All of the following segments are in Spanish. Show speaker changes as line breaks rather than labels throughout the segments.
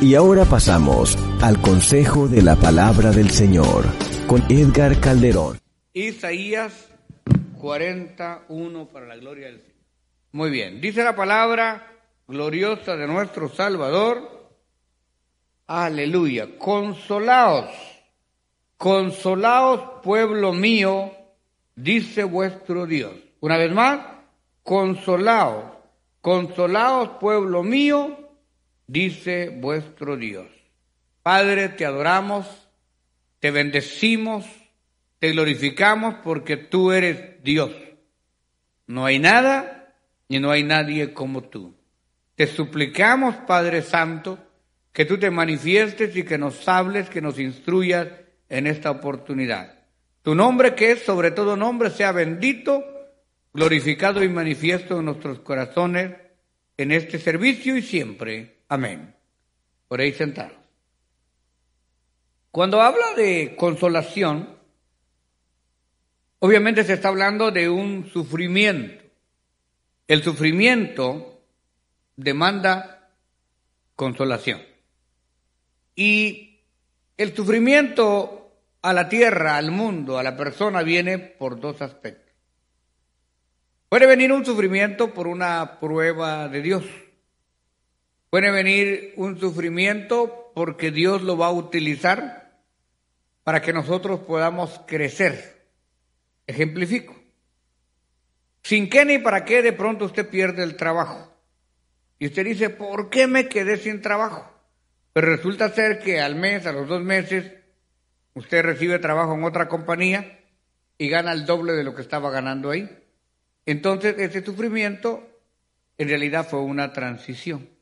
Y ahora pasamos al consejo de la palabra del Señor con Edgar Calderón.
Isaías 41 para la gloria del Señor. Muy bien, dice la palabra gloriosa de nuestro Salvador. Aleluya, consolaos, consolaos pueblo mío, dice vuestro Dios. Una vez más, consolaos, consolaos pueblo mío, dice vuestro Dios. Padre, te adoramos, te bendecimos, te glorificamos porque tú eres Dios. No hay nada ni no hay nadie como tú. Te suplicamos, Padre Santo, que tú te manifiestes y que nos hables, que nos instruyas en esta oportunidad. Tu nombre, que es sobre todo nombre, sea bendito, glorificado y manifiesto en nuestros corazones en este servicio y siempre. Amén. Por ahí sentados. Cuando habla de consolación, obviamente se está hablando de un sufrimiento. El sufrimiento demanda consolación. Y el sufrimiento a la tierra, al mundo, a la persona viene por dos aspectos. Puede venir un sufrimiento por una prueba de Dios. Puede venir un sufrimiento porque Dios lo va a utilizar para que nosotros podamos crecer. Ejemplifico. Sin qué ni para qué de pronto usted pierde el trabajo. Y usted dice, ¿por qué me quedé sin trabajo? Pero resulta ser que al mes, a los dos meses, usted recibe trabajo en otra compañía y gana el doble de lo que estaba ganando ahí. Entonces, ese sufrimiento en realidad fue una transición.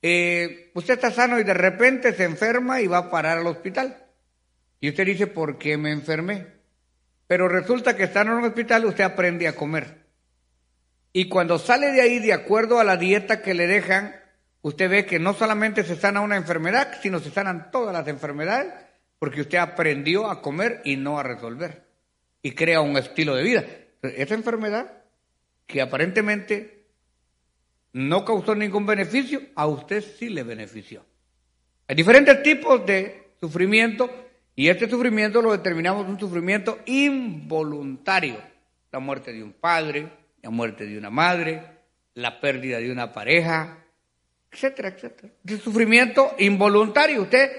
Eh, usted está sano y de repente se enferma y va a parar al hospital. Y usted dice, ¿por qué me enfermé? Pero resulta que estando en un hospital usted aprende a comer. Y cuando sale de ahí de acuerdo a la dieta que le dejan, usted ve que no solamente se sana una enfermedad, sino se sanan todas las enfermedades, porque usted aprendió a comer y no a resolver. Y crea un estilo de vida. Esa enfermedad, que aparentemente no causó ningún beneficio, a usted sí le benefició. Hay diferentes tipos de sufrimiento y este sufrimiento lo determinamos un sufrimiento involuntario. La muerte de un padre, la muerte de una madre, la pérdida de una pareja, etcétera, etcétera. El sufrimiento involuntario, usted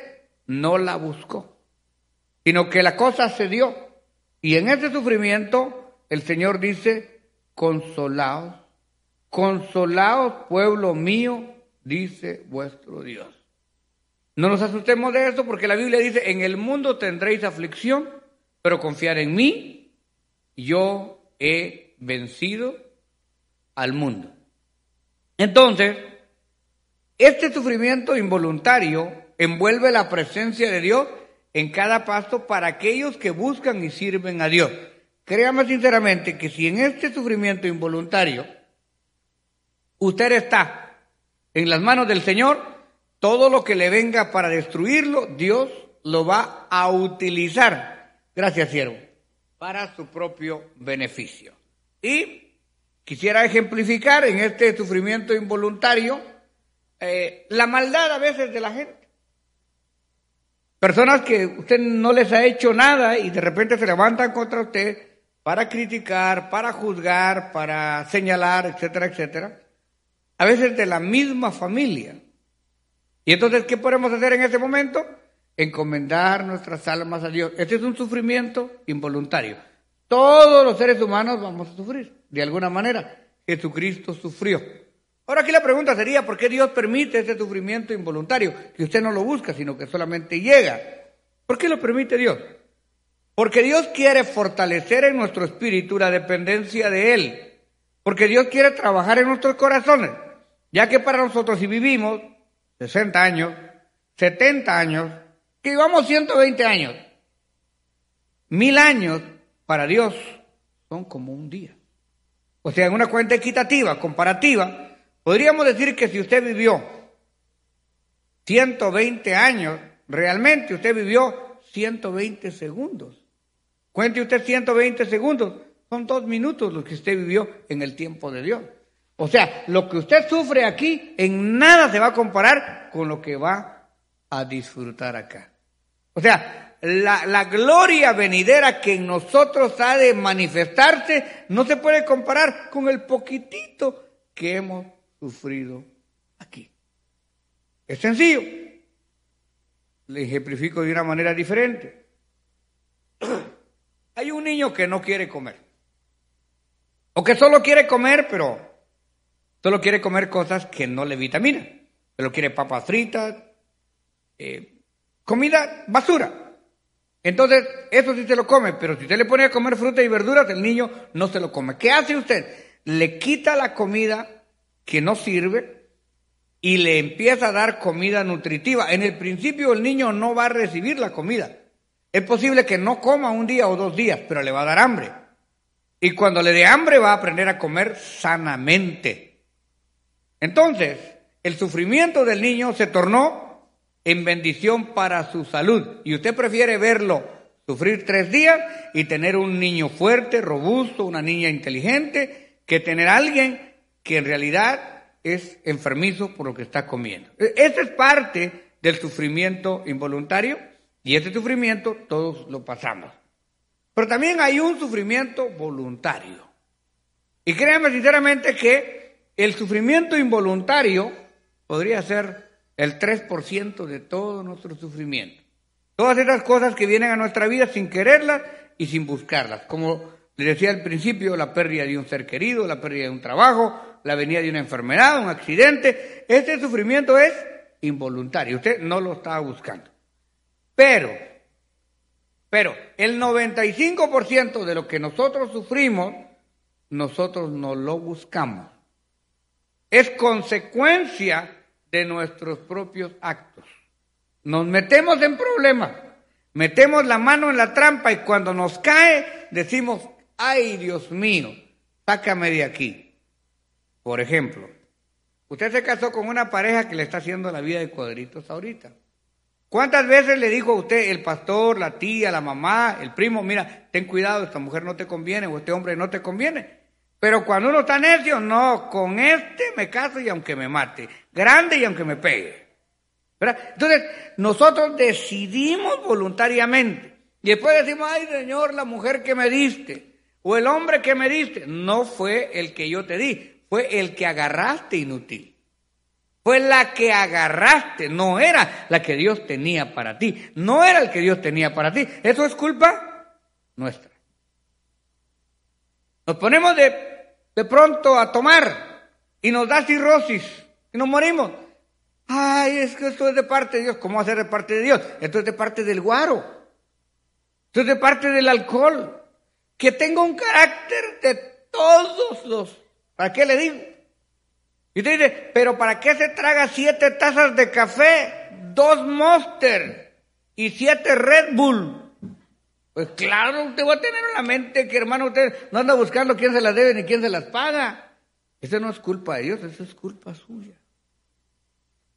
no la buscó, sino que la cosa se dio. Y en ese sufrimiento el Señor dice, consolaos Consolaos, pueblo mío, dice vuestro Dios. No nos asustemos de esto porque la Biblia dice, en el mundo tendréis aflicción, pero confiar en mí, yo he vencido al mundo. Entonces, este sufrimiento involuntario envuelve la presencia de Dios en cada paso para aquellos que buscan y sirven a Dios. Créame sinceramente que si en este sufrimiento involuntario usted está en las manos del Señor, todo lo que le venga para destruirlo, Dios lo va a utilizar, gracias siervo, para su propio beneficio. Y quisiera ejemplificar en este sufrimiento involuntario eh, la maldad a veces de la gente. Personas que usted no les ha hecho nada y de repente se levantan contra usted para criticar, para juzgar, para señalar, etcétera, etcétera a veces de la misma familia. Y entonces, ¿qué podemos hacer en ese momento? Encomendar nuestras almas a Dios. Este es un sufrimiento involuntario. Todos los seres humanos vamos a sufrir, de alguna manera. Jesucristo sufrió. Ahora aquí la pregunta sería, ¿por qué Dios permite ese sufrimiento involuntario? Que usted no lo busca, sino que solamente llega. ¿Por qué lo permite Dios? Porque Dios quiere fortalecer en nuestro espíritu la dependencia de Él. Porque Dios quiere trabajar en nuestros corazones. Ya que para nosotros si vivimos 60 años, 70 años, que vivamos 120 años, mil años para Dios son como un día. O sea, en una cuenta equitativa, comparativa, podríamos decir que si usted vivió 120 años, realmente usted vivió 120 segundos. Cuente usted 120 segundos, son dos minutos los que usted vivió en el tiempo de Dios. O sea, lo que usted sufre aquí en nada se va a comparar con lo que va a disfrutar acá. O sea, la, la, gloria venidera que en nosotros ha de manifestarse no se puede comparar con el poquitito que hemos sufrido aquí. Es sencillo. Le ejemplifico de una manera diferente. Hay un niño que no quiere comer. O que solo quiere comer, pero solo quiere comer cosas que no le vitaminan. Pero quiere papas fritas, eh, comida basura. Entonces, eso sí se lo come, pero si usted le pone a comer fruta y verduras, el niño no se lo come. ¿Qué hace usted? Le quita la comida que no sirve y le empieza a dar comida nutritiva. En el principio el niño no va a recibir la comida. Es posible que no coma un día o dos días, pero le va a dar hambre. Y cuando le dé hambre va a aprender a comer sanamente. Entonces, el sufrimiento del niño se tornó en bendición para su salud. Y usted prefiere verlo sufrir tres días y tener un niño fuerte, robusto, una niña inteligente, que tener a alguien que en realidad es enfermizo por lo que está comiendo. E-, esa es parte del sufrimiento involuntario y ese sufrimiento todos lo pasamos. Pero también hay un sufrimiento voluntario. Y créanme sinceramente que el sufrimiento involuntario podría ser el 3% de todo nuestro sufrimiento. Todas esas cosas que vienen a nuestra vida sin quererlas y sin buscarlas. Como les decía al principio, la pérdida de un ser querido, la pérdida de un trabajo, la venida de una enfermedad, un accidente. Este sufrimiento es involuntario. Usted no lo estaba buscando. Pero, pero el 95% de lo que nosotros sufrimos, nosotros no lo buscamos. Es consecuencia de nuestros propios actos. Nos metemos en problemas, metemos la mano en la trampa y cuando nos cae decimos, ay Dios mío, sácame de aquí. Por ejemplo, usted se casó con una pareja que le está haciendo la vida de cuadritos ahorita. ¿Cuántas veces le dijo a usted el pastor, la tía, la mamá, el primo, mira, ten cuidado, esta mujer no te conviene o este hombre no te conviene? Pero cuando uno está necio, no, con este me caso y aunque me mate, grande y aunque me pegue. Entonces, nosotros decidimos voluntariamente y después decimos, ay Señor, la mujer que me diste o el hombre que me diste, no fue el que yo te di, fue el que agarraste inútil. Fue la que agarraste, no era la que Dios tenía para ti, no era el que Dios tenía para ti. Eso es culpa nuestra. Nos ponemos de, de pronto a tomar y nos da cirrosis y nos morimos. Ay, es que esto es de parte de Dios. ¿Cómo va a ser de parte de Dios? Esto es de parte del guaro. Esto es de parte del alcohol. Que tenga un carácter de todos los... ¿Para qué le digo? Y usted dice, pero ¿para qué se traga siete tazas de café, dos Monster y siete Red Bull? Pues claro, usted va a tener en la mente que hermano, usted no anda buscando quién se las debe ni quién se las paga. Eso no es culpa de Dios, eso es culpa suya.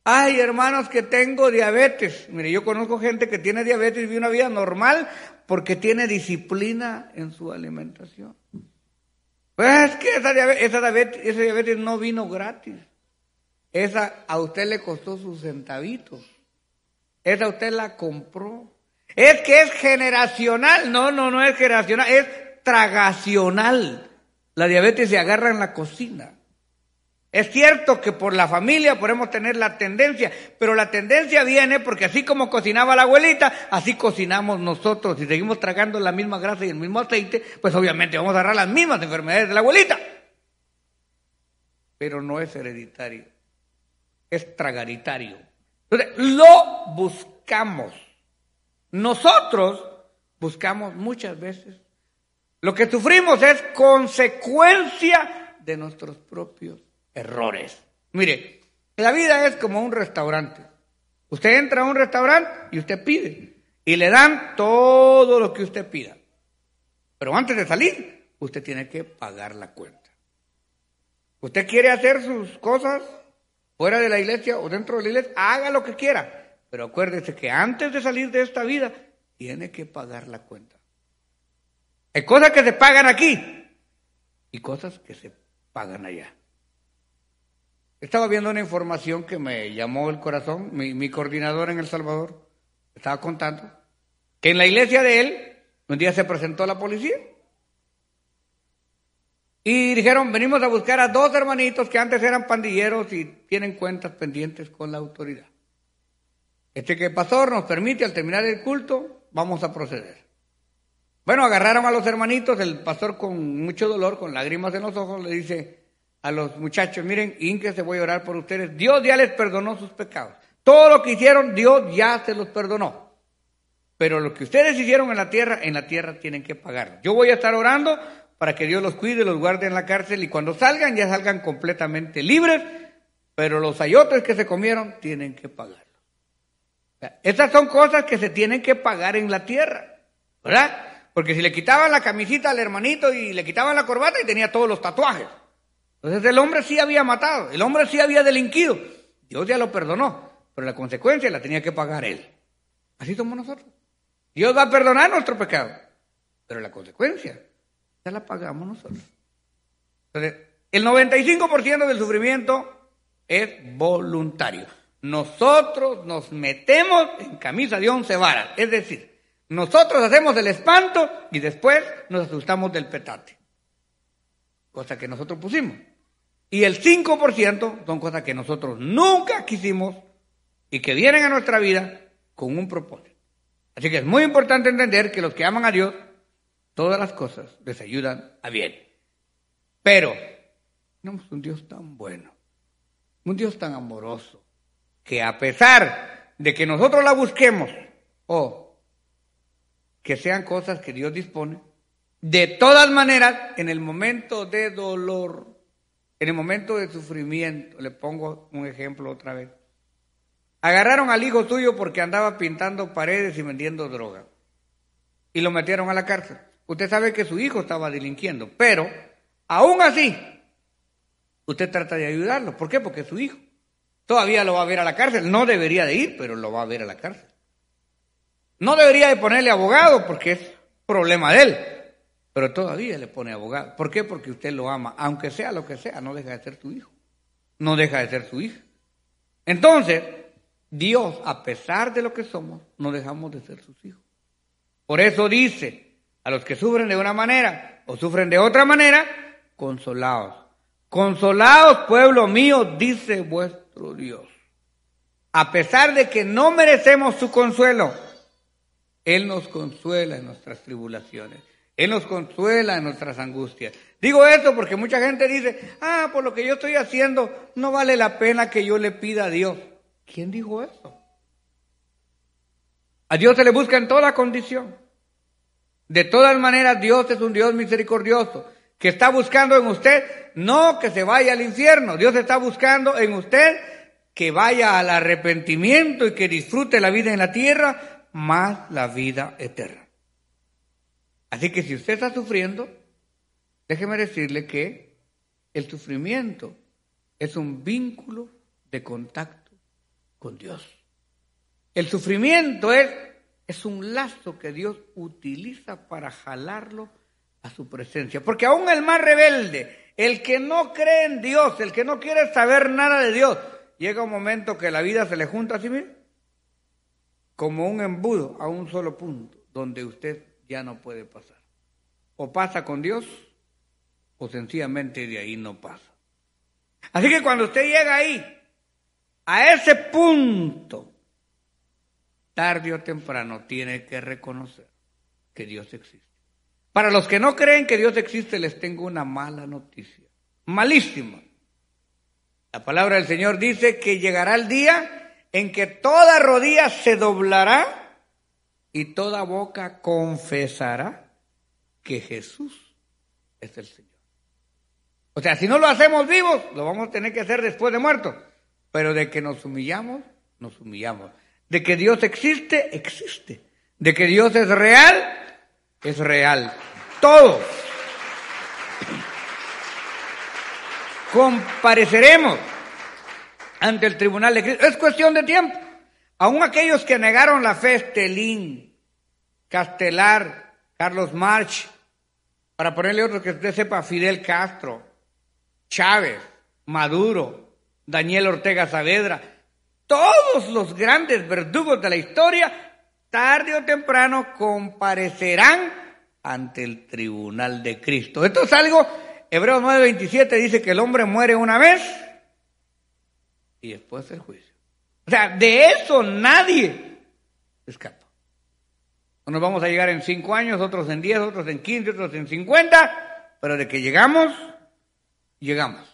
Ay, hermanos, que tengo diabetes. Mire, yo conozco gente que tiene diabetes y vive una vida normal porque tiene disciplina en su alimentación. Pues es que esa diabetes, esa diabetes, no vino gratis. Esa a usted le costó sus centavitos. Esa usted la compró. Es que es generacional. No, no, no es generacional, es tragacional. La diabetes se agarra en la cocina. Es cierto que por la familia podemos tener la tendencia, pero la tendencia viene porque así como cocinaba la abuelita, así cocinamos nosotros. Si seguimos tragando la misma grasa y el mismo aceite, pues obviamente vamos a agarrar las mismas enfermedades de la abuelita. Pero no es hereditario, es tragaritario. Entonces, lo buscamos. Nosotros buscamos muchas veces. Lo que sufrimos es consecuencia de nuestros propios errores. Mire, la vida es como un restaurante. Usted entra a un restaurante y usted pide y le dan todo lo que usted pida. Pero antes de salir, usted tiene que pagar la cuenta. Usted quiere hacer sus cosas fuera de la iglesia o dentro de la iglesia, haga lo que quiera. Pero acuérdese que antes de salir de esta vida, tiene que pagar la cuenta. Hay cosas que se pagan aquí y cosas que se pagan allá. Estaba viendo una información que me llamó el corazón, mi, coordinador en El Salvador estaba contando que en la iglesia de él un día se presentó la policía y dijeron, venimos a buscar a dos hermanitos que antes eran pandilleros y tienen cuentas pendientes con la autoridad. Este que el pastor nos permite al terminar el culto, vamos a proceder. Bueno, agarraron a los hermanitos, el pastor con mucho dolor, con lágrimas en los ojos, le dice a los muchachos, miren, se voy a orar por ustedes, Dios ya les perdonó sus pecados. Todo lo que hicieron, Dios ya se los perdonó. Pero lo que ustedes hicieron en la tierra, en la tierra tienen que pagar. Yo voy a estar orando para que Dios los cuide, los guarde en la cárcel y cuando salgan ya salgan completamente libres, pero los ayotes que se comieron tienen que pagarlo. Estas son cosas que se tienen que pagar en la tierra, ¿verdad? Porque si le quitaban la camisita al hermanito y le quitaban la corbata y tenía todos los tatuajes. Entonces el hombre sí había matado, el hombre sí había delinquido. Dios ya lo perdonó, pero la consecuencia la tenía que pagar él. Así somos nosotros. Dios va a perdonar nuestro pecado, pero la consecuencia ya la pagamos nosotros. Entonces, el 95% del sufrimiento es voluntario. Nosotros nos metemos en camisa de once varas, es decir, nosotros hacemos el espanto y después nos asustamos del petate, cosa que nosotros pusimos. Y el 5% son cosas que nosotros nunca quisimos y que vienen a nuestra vida con un propósito. Así que es muy importante entender que los que aman a Dios Todas las cosas les ayudan a bien. Pero tenemos un Dios tan bueno, un Dios tan amoroso, que a pesar de que nosotros la busquemos o que sean cosas que Dios dispone, de todas maneras, en el momento de dolor, en el momento de sufrimiento, le pongo un ejemplo otra vez, agarraron al hijo tuyo porque andaba pintando paredes y vendiendo droga y lo metieron a la cárcel. Usted sabe que su hijo estaba delinquiendo, pero aún así, usted trata de ayudarlo. ¿Por qué? Porque es su hijo. Todavía lo va a ver a la cárcel. No debería de ir, pero lo va a ver a la cárcel. No debería de ponerle abogado porque es problema de él. Pero todavía le pone abogado. ¿Por qué? Porque usted lo ama. Aunque sea lo que sea, no deja de ser su hijo. No deja de ser su hija. Entonces, Dios, a pesar de lo que somos, no dejamos de ser sus hijos. Por eso dice, a los que sufren de una manera o sufren de otra manera, consolaos. Consolaos, pueblo mío, dice vuestro Dios. A pesar de que no merecemos su consuelo, Él nos consuela en nuestras tribulaciones. Él nos consuela en nuestras angustias. Digo esto porque mucha gente dice, ah, por lo que yo estoy haciendo, no vale la pena que yo le pida a Dios. ¿Quién dijo eso? A Dios se le busca en toda condición. De todas maneras, Dios es un Dios misericordioso que está buscando en usted no que se vaya al infierno, Dios está buscando en usted que vaya al arrepentimiento y que disfrute la vida en la tierra más la vida eterna. Así que si usted está sufriendo, déjeme decirle que el sufrimiento es un vínculo de contacto con Dios. El sufrimiento es un lazo que Dios utiliza para jalarlo a su presencia. Porque aún el más rebelde, el que no cree en Dios, el que no quiere saber nada de Dios, llega un momento que la vida se le junta así mismo, como un embudo a un solo punto, donde usted ya no puede pasar. O pasa con Dios, o sencillamente de ahí no pasa. Así que cuando usted llega ahí, a ese punto, tarde o temprano tiene que reconocer que Dios existe. Para los que no creen que Dios existe, les tengo una mala noticia. Malísima. La palabra del Señor dice que llegará el día en que toda rodilla se doblará y toda boca confesará que Jesús es el Señor. O sea, si no lo hacemos vivos, lo vamos a tener que hacer después de muertos. Pero de que nos humillamos, nos humillamos. De que Dios existe, existe. De que Dios es real, es real. Todo. Compareceremos ante el tribunal de Cristo. Es cuestión de tiempo. Aún aquellos que negaron la fe, Estelín, Castelar, Carlos March, para ponerle otro que usted sepa, Fidel Castro, Chávez, Maduro, Daniel Ortega Saavedra, todos los grandes verdugos de la historia, tarde o temprano comparecerán ante el tribunal de Cristo. Esto es algo, Hebreos 9:27 dice que el hombre muere una vez y después el juicio. O sea, de eso nadie escapa. Nos vamos a llegar en cinco años, otros en diez, otros en quince, otros en cincuenta, pero de que llegamos, llegamos.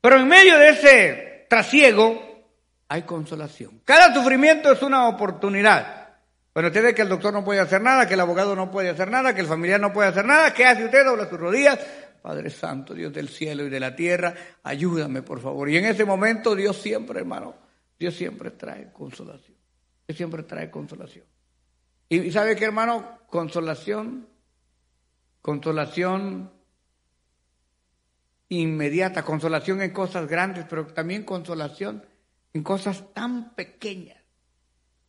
Pero en medio de ese trasiego hay consolación. Cada sufrimiento es una oportunidad. Bueno, usted ve que el doctor no puede hacer nada, que el abogado no puede hacer nada, que el familiar no puede hacer nada. ¿Qué hace usted? Dobla sus rodillas. Padre Santo, Dios del cielo y de la tierra, ayúdame por favor. Y en ese momento Dios siempre, hermano, Dios siempre trae consolación. Dios siempre trae consolación. Y sabe qué, hermano, consolación, consolación inmediata, consolación en cosas grandes, pero también consolación en cosas tan pequeñas.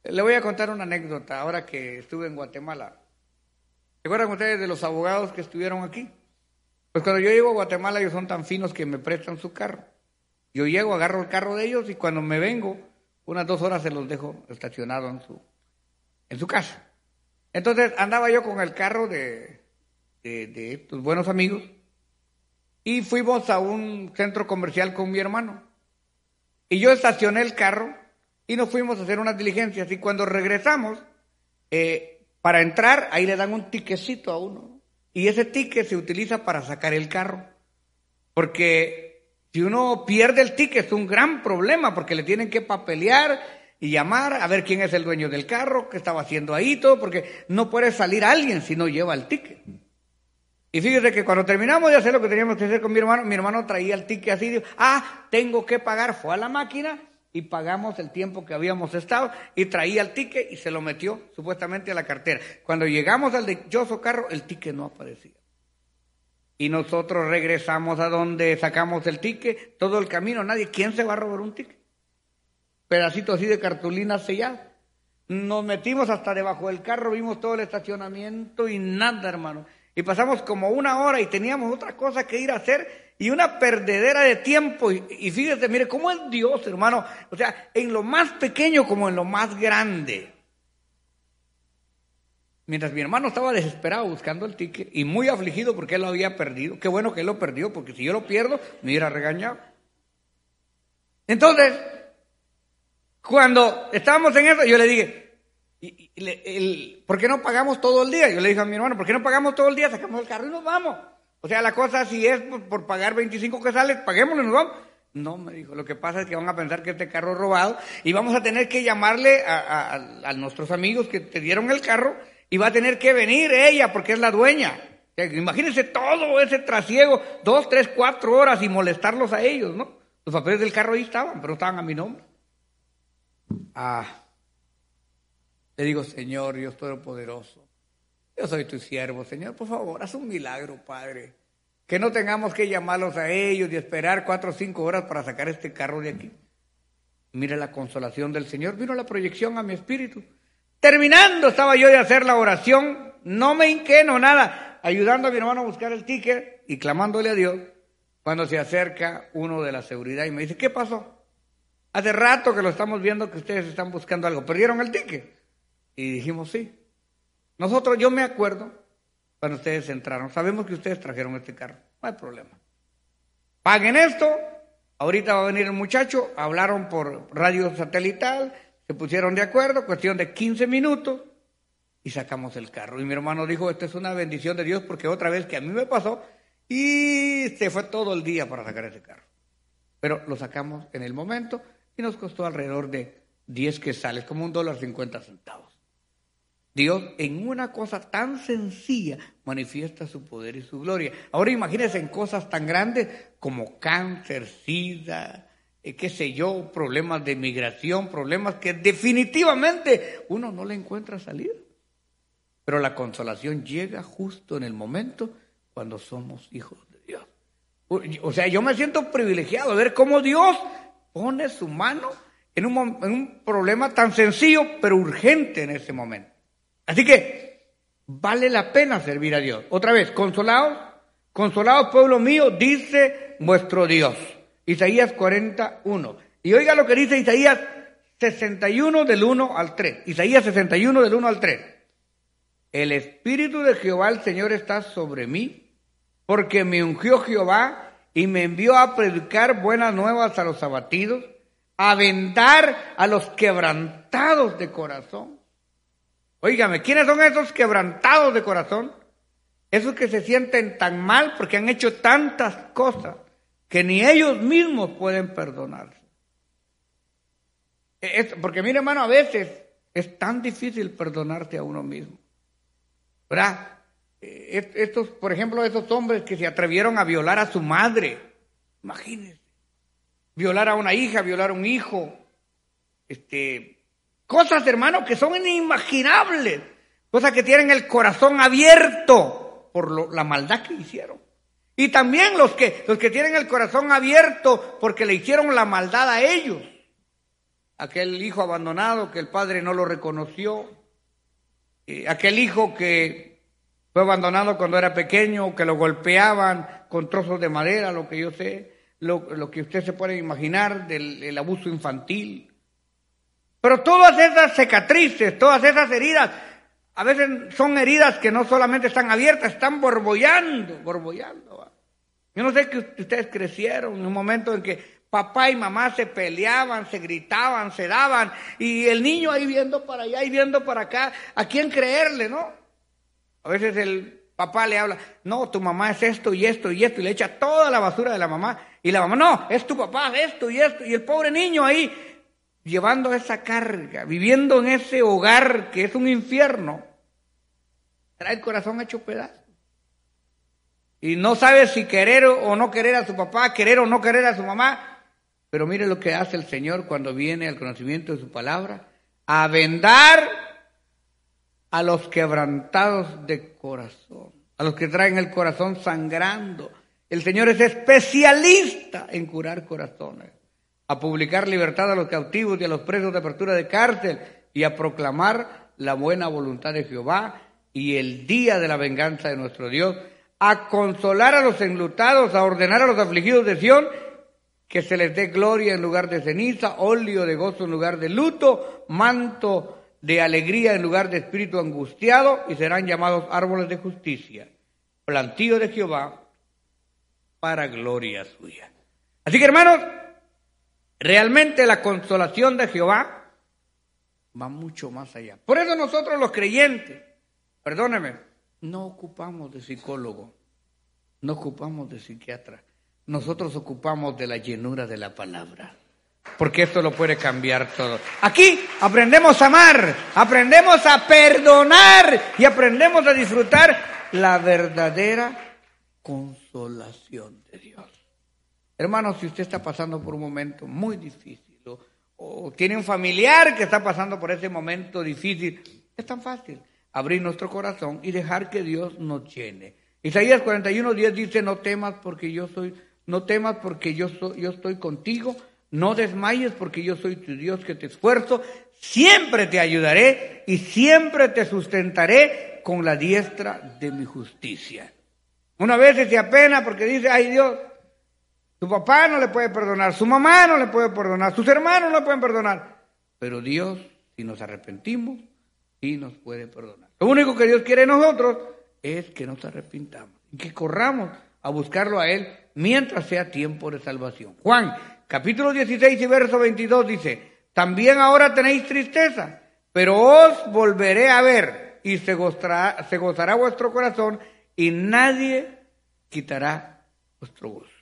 Le voy a contar una anécdota ahora que estuve en Guatemala. ¿Se acuerdan ustedes de los abogados que estuvieron aquí? Pues cuando yo llego a Guatemala ellos son tan finos que me prestan su carro. Yo llego, agarro el carro de ellos y cuando me vengo, unas dos horas se los dejo estacionado en su, en su casa. Entonces andaba yo con el carro de, de, de estos buenos amigos y fuimos a un centro comercial con mi hermano. Y yo estacioné el carro y nos fuimos a hacer unas diligencias. Y cuando regresamos, eh, para entrar, ahí le dan un tiquecito a uno. Y ese ticket se utiliza para sacar el carro. Porque si uno pierde el ticket es un gran problema, porque le tienen que papelear y llamar a ver quién es el dueño del carro, qué estaba haciendo ahí, todo, porque no puede salir alguien si no lleva el ticket. Y fíjese que cuando terminamos de hacer lo que teníamos que hacer con mi hermano, mi hermano traía el ticket así, dijo, ah, tengo que pagar, fue a la máquina y pagamos el tiempo que habíamos estado y traía el ticket y se lo metió supuestamente a la cartera. Cuando llegamos al dichoso carro, el ticket no aparecía. Y nosotros regresamos a donde sacamos el ticket, todo el camino, nadie, ¿quién se va a robar un ticket? pedacito así de cartulina sellada. Nos metimos hasta debajo del carro, vimos todo el estacionamiento y nada, hermano. Y pasamos como una hora y teníamos otra cosa que ir a hacer y una perdedera de tiempo. Y, y fíjese, mire, cómo es Dios, hermano. O sea, en lo más pequeño como en lo más grande. Mientras mi hermano estaba desesperado buscando el ticket y muy afligido porque él lo había perdido. Qué bueno que él lo perdió, porque si yo lo pierdo, me hubiera regañado. Entonces, cuando estábamos en eso, yo le dije, ¿por qué no pagamos todo el día? Yo le dije a mi hermano, ¿por qué no pagamos todo el día? Sacamos el carro y nos vamos. O sea, la cosa si es por, pagar 25 quesales, paguémoslo y nos vamos. No, me dijo, lo que pasa es que van a pensar que este carro es robado y vamos a tener que llamarle a, nuestros amigos que te dieron el carro y va a tener que venir ella porque es la dueña. Imagínense todo ese trasiego, dos, tres, cuatro horas y molestarlos a ellos, ¿no? Los papeles del carro ahí estaban, pero estaban a mi nombre. Ah, le digo, Señor, Dios Todopoderoso, yo soy tu siervo, Señor, por favor, haz un milagro, Padre. Que no tengamos que llamarlos a ellos y esperar cuatro o cinco horas para sacar este carro de aquí. Mire la consolación del Señor, vino la proyección a mi espíritu. Terminando estaba yo de hacer la oración, no me inqueno nada, ayudando a mi hermano a buscar el ticket y clamándole a Dios, cuando se acerca uno de la seguridad y me dice, ¿qué pasó? Hace rato que lo estamos viendo que ustedes están buscando algo. ¿Perdieron el ticket? Y dijimos sí. Nosotros, yo me acuerdo, cuando ustedes entraron, sabemos que ustedes trajeron este carro. No hay problema. Paguen esto. Ahorita va a venir el muchacho. Hablaron por radio satelital. Se pusieron de acuerdo. Cuestión de 15 minutos. Y sacamos el carro. Y mi hermano dijo, esto es una bendición de Dios porque otra vez que a mí me pasó. Y se fue todo el día para sacar ese carro. Pero lo sacamos en el momento y nos costó alrededor de 10 quesales, como un dólar 50 centavos. Dios en una cosa tan sencilla manifiesta su poder y su gloria. Ahora imagínense en cosas tan grandes como cáncer, sida, eh, qué sé yo, problemas de migración, problemas que definitivamente uno no le encuentra salida. Pero la consolación llega justo en el momento cuando somos hijos de Dios. O sea, yo me siento privilegiado de ver cómo Dios pone su mano en un, en un problema tan sencillo, pero urgente en ese momento. Así que vale la pena servir a Dios. Otra vez, consolados, consolados pueblo mío, dice vuestro Dios. Isaías 41. Y oiga lo que dice Isaías 61 del 1 al 3. Isaías 61 del 1 al 3. El Espíritu de Jehová el Señor está sobre mí, porque me ungió Jehová y me envió a predicar buenas nuevas a los abatidos, a vendar a los quebrantados de corazón. Óigame, ¿quiénes son esos quebrantados de corazón? Esos que se sienten tan mal porque han hecho tantas cosas que ni ellos mismos pueden perdonarse. porque mire hermano, a veces es tan difícil perdonarte a uno mismo. ¿Verdad? Eh, estos, por ejemplo, esos hombres que se atrevieron a violar a su madre, imagínense, violar a una hija, violar a un hijo, este, cosas, hermano, que son inimaginables, cosas que tienen el corazón abierto por la maldad que hicieron. Y también los que, los que tienen el corazón abierto porque le hicieron la maldad a ellos. Aquel hijo abandonado que el padre no lo reconoció. Eh, aquel hijo que fue abandonado cuando era pequeño, que lo golpeaban con trozos de madera, lo que yo sé, lo, que usted se puede imaginar del abuso infantil. Pero todas esas cicatrices, todas esas heridas, a veces son heridas que no solamente están abiertas, están borbollando, borbollando. Yo no sé que ustedes crecieron en un momento en que papá y mamá se peleaban, se gritaban, se daban, y el niño ahí viendo para allá y viendo para acá, ¿a quién creerle, no? A veces el papá le habla, no, tu mamá es esto y esto y esto, y le echa toda la basura de la mamá, y la mamá, no, es tu papá, esto y esto, y el pobre niño ahí llevando esa carga, viviendo en ese hogar que es un infierno, trae el corazón hecho pedazo y no sabe si querer o no querer a su papá, querer o no querer a su mamá. Pero mire lo que hace el Señor cuando viene al conocimiento de su palabra, a vendar a los quebrantados de corazón, a los que traen el corazón sangrando. El Señor es especialista en curar corazones, a publicar libertad a los cautivos y a los presos de apertura de cárcel y a proclamar la buena voluntad de Jehová y el día de la venganza de nuestro Dios a consolar a los enlutados, a ordenar a los afligidos de Sión, que se les dé gloria en lugar de ceniza, óleo de gozo en lugar de luto, manto de alegría en lugar de espíritu angustiado, y serán llamados árboles de justicia, plantío de Jehová para gloria suya. Así que hermanos, realmente la consolación de Jehová va mucho más allá. Por eso nosotros los creyentes, perdóneme, no ocupamos de psicólogo, no ocupamos de psiquiatra. Nosotros ocupamos de la llenura de la palabra. Porque esto lo puede cambiar todo. Aquí aprendemos a amar, aprendemos a perdonar y aprendemos a disfrutar la verdadera consolación de Dios. Hermanos, si usted está pasando por un momento muy difícil o, o tiene un familiar que está pasando por ese momento difícil, es tan fácil abrir nuestro corazón y dejar que Dios nos llene. Isaías 41, 10 dice, no temas porque yo soy, no temas porque yo, soy, yo estoy contigo, no desmayes porque yo soy tu Dios que te esfuerzo, siempre te ayudaré y siempre te sustentaré con la diestra de mi justicia. Una vez se apena porque dice, ay Dios, su papá no le puede perdonar, su mamá no le puede perdonar, sus hermanos no le pueden perdonar, pero Dios, si nos arrepentimos, sí nos puede perdonar. Lo único que Dios quiere de nosotros es que nos arrepintamos y que corramos a buscarlo a Él mientras sea tiempo de salvación. Juan, capítulo 16 y verso 22 dice, también ahora tenéis tristeza, pero os volveré a ver y se gozará, se gozará vuestro corazón y nadie quitará vuestro gozo.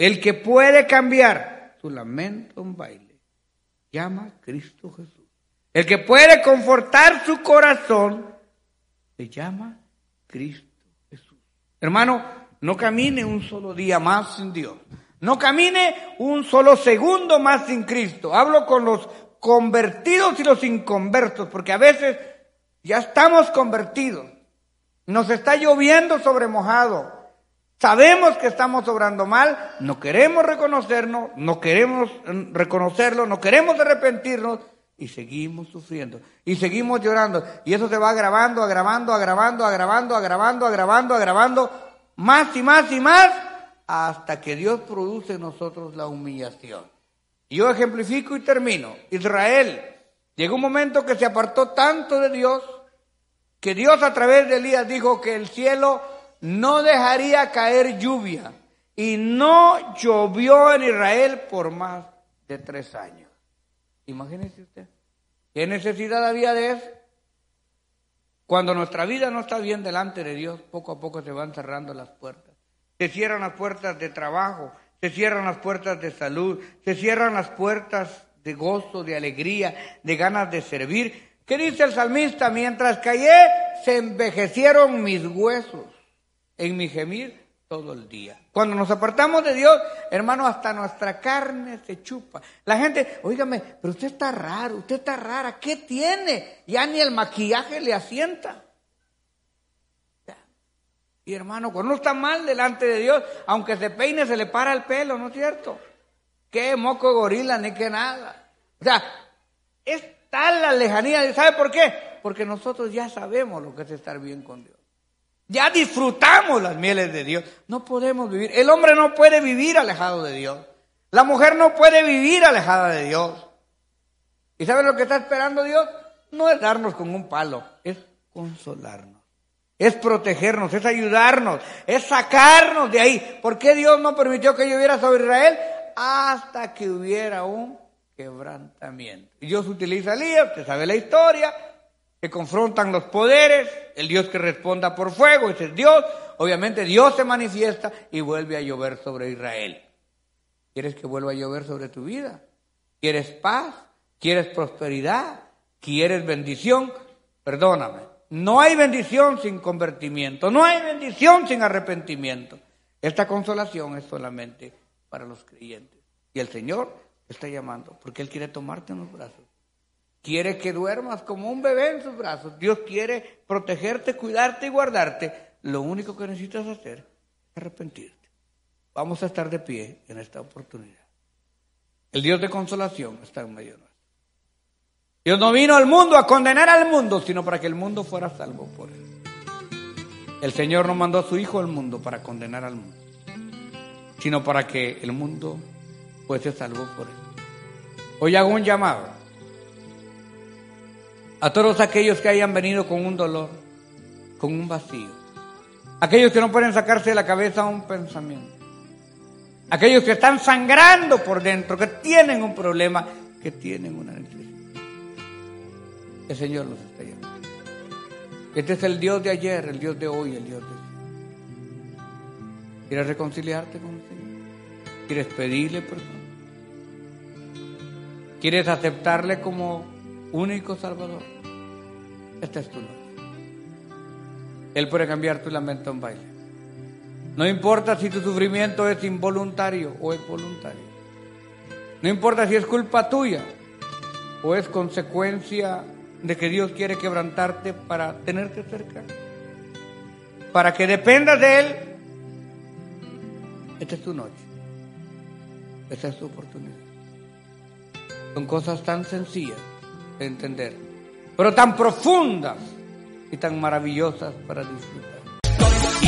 El que puede cambiar su lamento en baile, llama a Cristo Jesús. el que puede confortar su corazón, se llama Cristo Jesús. Hermano, no camine un solo día más sin Dios. No camine un solo segundo más sin Cristo. Hablo con los convertidos y los inconvertos, porque a veces ya estamos convertidos. Nos está lloviendo sobre mojado. Sabemos que estamos obrando mal, no queremos reconocernos, no queremos mm, reconocerlo, no queremos arrepentirnos y seguimos sufriendo y seguimos llorando y eso se va agravando, agravando, agravando, agravando, agravando, agravando, agravando más y más y más hasta que Dios produce en nosotros la humillación. Yo ejemplifico y termino. Israel llegó un momento que se apartó tanto de Dios que Dios a través de Elías dijo que el cielo no dejaría caer lluvia y no llovió en Israel por más de tres años. Imagínese usted, ¿qué necesidad había de eso? Cuando nuestra vida no está bien delante de Dios, poco a poco se van cerrando las puertas. Se cierran las puertas de trabajo, se cierran las puertas de salud, se cierran las puertas de gozo, de alegría, de ganas de servir. ¿Qué dice el salmista? Mientras callé, se envejecieron mis huesos en mi gemir todo el día. Cuando nos apartamos de Dios, hermano, hasta nuestra carne se chupa. La gente, oígame, pero usted está raro, usted está rara, ¿qué tiene? Ya ni el maquillaje le asienta. Y hermano, cuando uno está mal delante de Dios, aunque se peine, se le para el pelo, ¿no es cierto? Qué moco gorila, ni que nada. O sea, es tal la lejanía. ¿Sabe por qué? Porque nosotros ya sabemos lo que es estar bien con Dios. Ya disfrutamos las mieles de Dios. No podemos vivir. El hombre no puede vivir alejado de Dios. La mujer no puede vivir alejada de Dios. ¿Y sabe lo que está esperando Dios? No es darnos con un palo, es consolarnos. Es protegernos, es ayudarnos, es sacarnos de ahí. ¿Por qué Dios no permitió que lloviera sobre Israel? Hasta que hubiera un quebrantamiento. Y Dios utiliza a Elías, usted sabe la historia, que confrontan los poderes, el Dios que responda por fuego, ese es Dios. Obviamente Dios se manifiesta y vuelve a llover sobre Israel. ¿Quieres que vuelva a llover sobre tu vida? ¿Quieres paz? ¿Quieres prosperidad? ¿Quieres bendición? Perdóname. No hay bendición sin convertimiento. No hay bendición sin arrepentimiento. Esta consolación es solamente para los creyentes. Y el Señor está llamando porque Él quiere tomarte en los brazos. Quiere que duermas como un bebé en sus brazos. Dios quiere protegerte, cuidarte y guardarte. Lo único que necesitas hacer es arrepentirte. Vamos a estar de pie en esta oportunidad. El Dios de consolación está en medio nuestro. Dios no vino al mundo a condenar al mundo, sino para que el mundo fuera salvo por él. El Señor no mandó a su Hijo al mundo para condenar al mundo, sino para que el mundo fuese salvo por él. Hoy hago un llamado a todos aquellos que hayan venido con un dolor, con un vacío, aquellos que no pueden sacarse de la cabeza un pensamiento, aquellos que están sangrando por dentro, que tienen un problema, que tienen una necesidad. El Señor los está llamando. Este es el Dios de ayer, el Dios de hoy, el Dios de hoy. ¿Quieres reconciliarte con el Señor? ¿Quieres pedirle perdón? ¿Quieres aceptarle como único Salvador. Esta es tu noche. Él puede cambiar tu lamento en baile. No importa si tu sufrimiento es involuntario o es voluntario. No importa si es culpa tuya o es consecuencia de que Dios quiere quebrantarte para tenerte cerca. Para que dependas de Él. Esta es tu noche. Esta es tu oportunidad. Son cosas tan sencillas entender, pero tan profundas y tan maravillosas para disfrutar.